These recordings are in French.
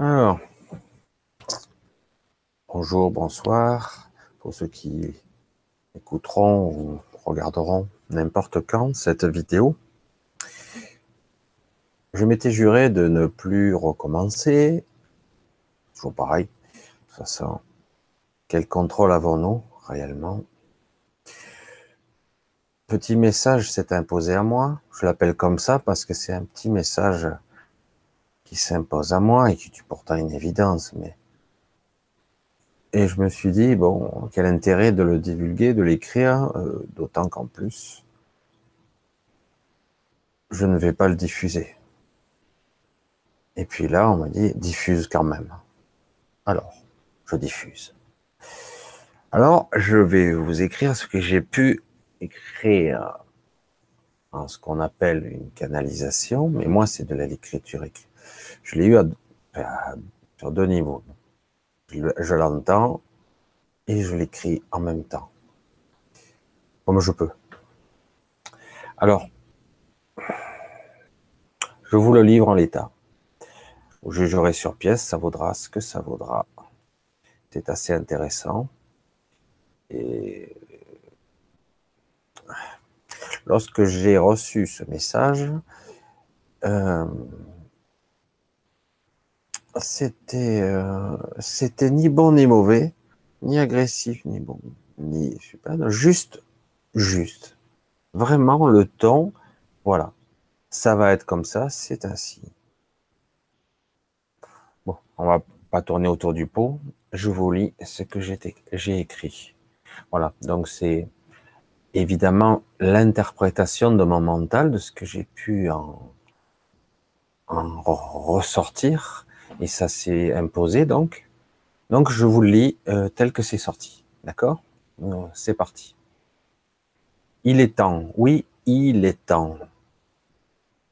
Alors, bonjour, bonsoir, pour ceux qui écouteront ou regarderont n'importe quand cette vidéo. Je m'étais juré de ne plus recommencer, toujours pareil, de toute façon, quel contrôle avons-nous réellement? Petit message s'est imposé à moi, je l'appelle comme ça parce que c'est un petit message qui s'impose à moi et qui est pourtant une évidence, mais et je me suis dit bon, quel intérêt de le divulguer, de l'écrire, euh, d'autant qu'en plus, je ne vais pas le diffuser. Et puis là, on m'a dit diffuse quand même. Alors, je diffuse. Alors, je vais vous écrire ce que j'ai pu écrire en ce qu'on appelle une canalisation, mais moi, c'est de l'écriture écrite je l'ai eu sur deux niveaux. Je, l'entends et je l'écris en même temps, comme je peux. Alors, je vous le livre en l'état. Vous jugerez sur pièce, ça vaudra ce que ça vaudra. C'est assez intéressant. Et lorsque j'ai reçu ce message, euh, c'était euh, c'était ni bon ni mauvais, ni agressif ni bon, ni je juste juste. Vraiment le ton, voilà. Ça va être comme ça, c'est ainsi. Bon, on va pas tourner autour du pot. Je vous lis ce que j'ai écrit. Voilà, donc c'est évidemment l'interprétation de mon mental, de ce que j'ai pu en ressortir et ça s'est imposé donc. Donc je vous le lis euh, tel que c'est sorti. D'accord? C'est parti. Il est temps, oui, il est temps.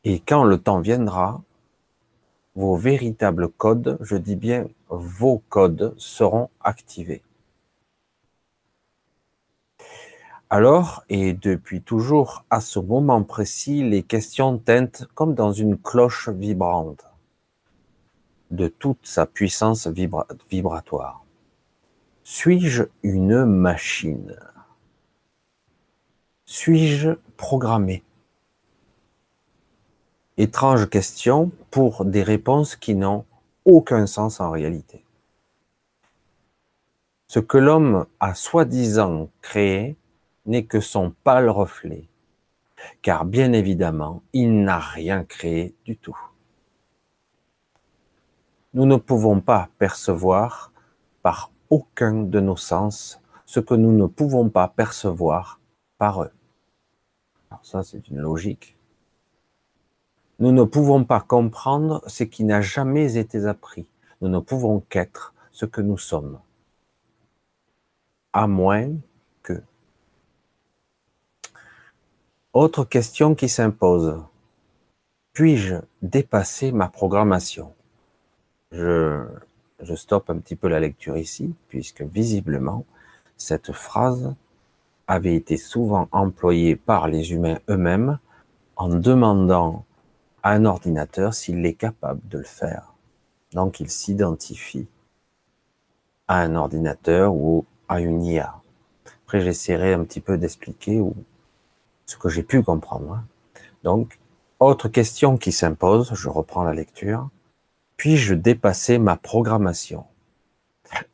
Et quand le temps viendra, vos véritables codes, je dis bien vos codes, seront activés. Alors, et depuis toujours, à ce moment précis, les questions teintent comme dans une cloche vibrante de toute sa puissance vibratoire. Suis-je une machine? Suis-je programmé? Étrange question pour des réponses qui n'ont aucun sens en réalité. Ce que l'homme a soi-disant créé n'est que son pâle reflet, car bien évidemment, il n'a rien créé du tout nous ne pouvons pas percevoir par aucun de nos sens ce que nous ne pouvons pas percevoir par eux. Alors ça, c'est une logique. Nous ne pouvons pas comprendre ce qui n'a jamais été appris. Nous ne pouvons qu'être ce que nous sommes. À moins que. Autre question qui s'impose. Puis-je dépasser ma programmation? Je, je stoppe un petit peu la lecture ici, puisque visiblement, cette phrase avait été souvent employée par les humains eux-mêmes en demandant à un ordinateur s'il est capable de le faire. Donc il s'identifie à un ordinateur ou à une IA. Après j'essaierai un petit peu d'expliquer ce que j'ai pu comprendre. Donc, autre question qui s'impose, je reprends la lecture. Puis-je dépasser ma programmation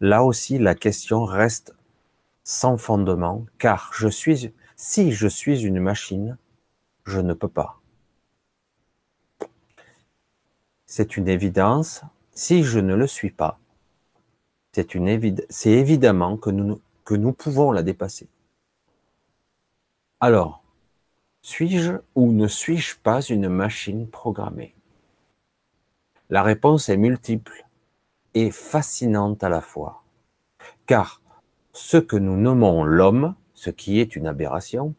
Là aussi, la question reste sans fondement, car je suis, si je suis une machine, je ne peux pas. C'est une évidence. Si je ne le suis pas, c'est évidemment que nous pouvons la dépasser. Alors, suis-je ou ne suis-je pas une machine programmée? La réponse est multiple et fascinante à la fois. Car ce que nous nommons l'homme, ce qui est une aberration,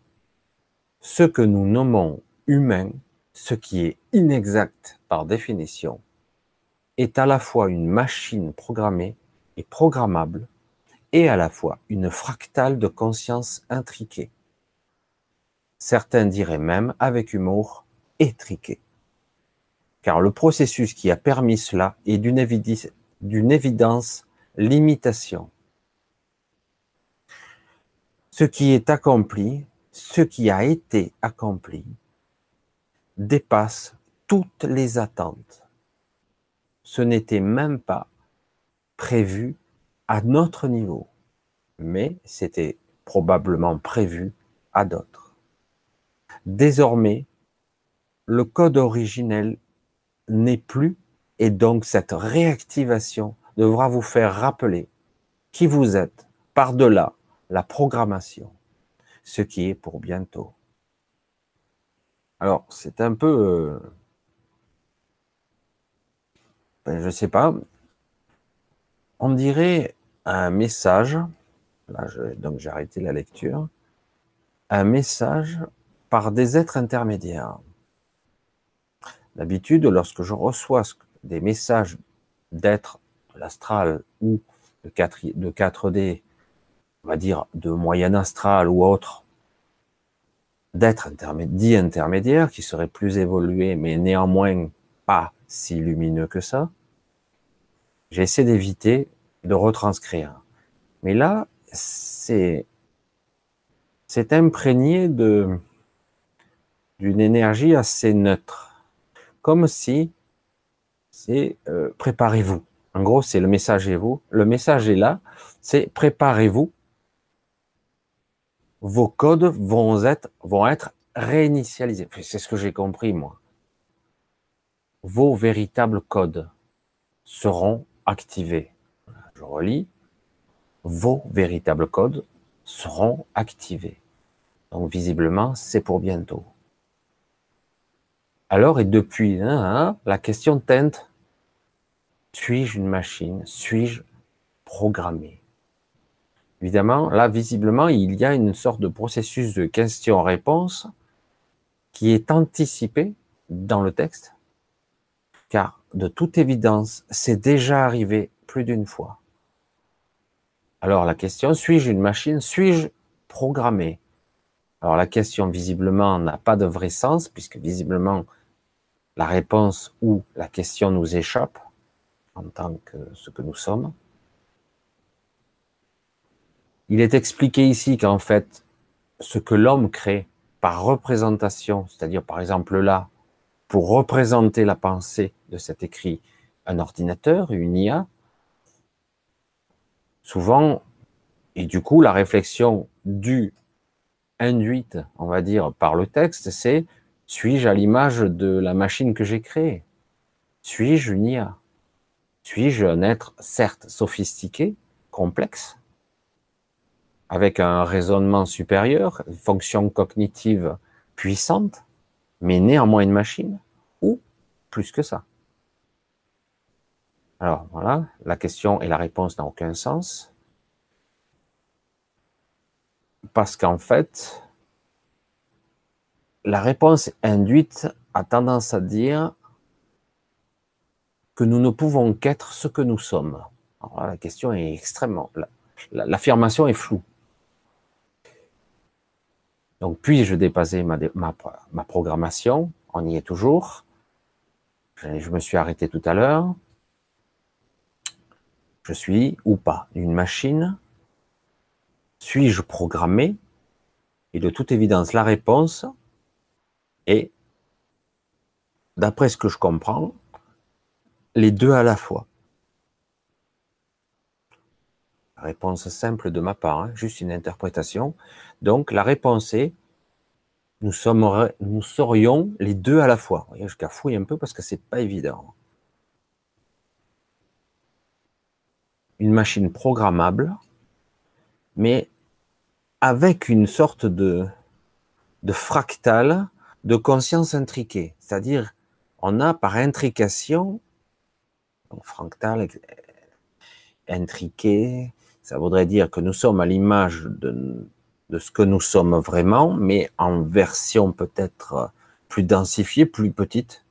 ce que nous nommons humain, ce qui est inexact par définition, est à la fois une machine programmée et programmable, et à la fois une fractale de conscience intriquée. Certains diraient même, avec humour, étriquée. Car le processus qui a permis cela est d'une évidence limitation. Ce qui est accompli, ce qui a été accompli, dépasse toutes les attentes. Ce n'était même pas prévu à notre niveau, mais c'était probablement prévu à d'autres. Désormais, le code originel n'est plus et donc cette réactivation devra vous faire rappeler qui vous êtes par-delà la programmation, ce qui est pour bientôt. Alors, c'est un peu, euh, ben, je sais pas, on dirait un message, donc j'ai arrêté la lecture, un message par des êtres intermédiaires. D'habitude, lorsque je reçois des messages d'êtres l'astral ou de 4, de 4D, on va dire de moyen astral ou autre, d'êtres dits intermédiaires qui seraient plus évolués, mais néanmoins pas si lumineux que ça, j'essaie d'éviter de retranscrire. Mais là, c'est c'est imprégné de d'une énergie assez neutre, comme si c'est euh, préparez-vous. En gros, c'est le message est vous. Le message est là. C'est préparez-vous. Vos codes vont être, vont être réinitialisés. C'est ce que j'ai compris, moi. Vos véritables codes seront activés. Je relis. Vos véritables codes seront activés. Donc, visiblement, c'est pour bientôt. Alors, et depuis, hein, hein, la question teinte. Suis-je une machine? Suis-je programmé? Évidemment, là, visiblement, il y a une sorte de processus de question-réponse qui est anticipé dans le texte, car de toute évidence, c'est déjà arrivé plus d'une fois. Alors la question, suis-je une machine? Suis-je programmé? Alors la question, visiblement, n'a pas de vrai sens, puisque visiblement, la réponse ou la question nous échappe en tant que ce que nous sommes. Il est expliqué ici qu'en fait, ce que l'homme crée par représentation, c'est-à-dire par exemple là, pour représenter la pensée de cet écrit, un ordinateur, une IA, souvent, et du coup, la réflexion du induite, on va dire, par le texte, c'est suis-je à l'image de la machine que j'ai créée? Suis-je une IA suis-je un être certes sophistiqué, complexe, avec un raisonnement supérieur, une fonction cognitive puissante, mais néanmoins une machine, ou plus que ça? Alors voilà, la question et la réponse n'ont aucun sens, parce qu'en fait, la réponse induite a tendance à dire que nous ne pouvons qu'être ce que nous sommes. La question est extrêmement... L'affirmation est floue. Donc, puis-je dépasser ma, ma, ma, programmation? On y est toujours. Je me suis arrêté tout à l'heure. Je suis ou pas une machine? Suis-je programmé? Et de toute évidence, la réponse est, d'après ce que je comprends, les deux à la fois Réponse simple de ma part, hein, juste une interprétation. Donc la réponse est nous, sommes, serions les deux à la fois. Je cafouille un peu parce que c'est pas évident. Une machine programmable, mais avec une sorte de, de fractal de conscience intriquée. C'est-à-dire, on a par intrication fractal, intriqué, ça voudrait dire que nous sommes à l'image de, ce que nous sommes vraiment, mais en version peut-être plus densifiée, plus petite.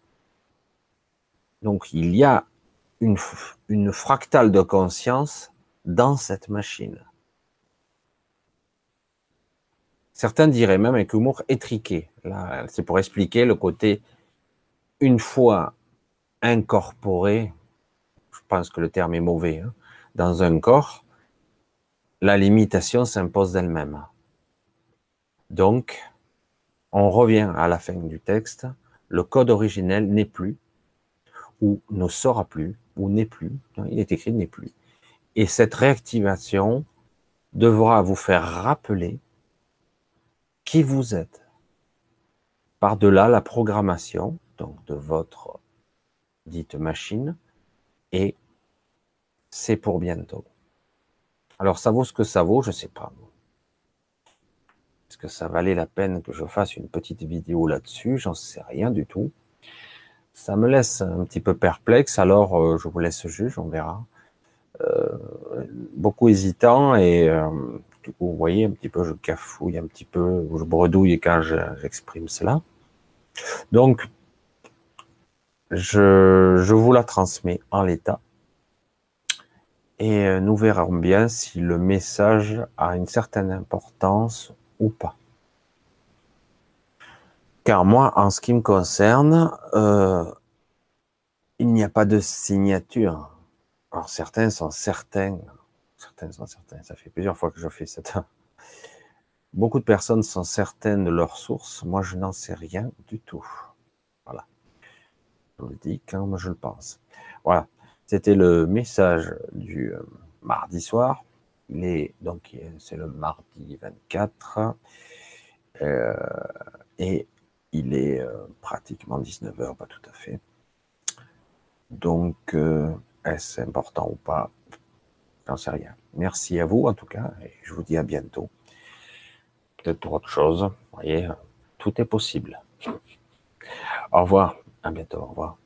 Donc il y a une fractale de conscience dans cette machine. Certains diraient même avec humour étriqué. Là, c'est pour expliquer le côté, une fois incorporé, je pense que le terme est mauvais, hein, dans un corps, la limitation s'impose d'elle-même. Donc, on revient à la fin du texte, le code originel n'est plus, ou ne sera plus, ou n'est plus, il est écrit n'est plus. Et cette réactivation devra vous faire rappeler qui vous êtes. Par-delà la programmation, donc de votre dite machine, et c'est pour bientôt. Alors ça vaut ce que ça vaut, je sais pas. Est-ce que ça valait la peine que je fasse une petite vidéo là-dessus? J'en sais rien du tout. Ça me laisse un petit peu perplexe, alors euh, je vous laisse juge, on verra. Euh, beaucoup hésitant et euh, vous voyez un petit peu, je cafouille un petit peu, je bredouille quand j'exprime cela. Donc, je, je vous la transmets en l'état et nous verrons bien si le message a une certaine importance ou pas. Car moi, en ce qui me concerne, euh, il n'y a pas de signature. Alors certains sont certains, certains sont certains, ça fait plusieurs fois que je fais ça. Beaucoup de personnes sont certaines de leur source, moi je n'en sais rien du tout. Voilà. Je vous le dis quand je le pense. Voilà. C'était le message du euh, mardi soir. donc c'est le mardi 24. Euh, et il est euh, pratiquement 19h, pas tout à fait. Donc, est-ce important ou pas? J'en sais rien. Merci à vous en tout cas, et je vous dis à bientôt. Peut-être pour autre chose. Vous voyez, tout est possible. Au revoir. À bientôt. Au revoir.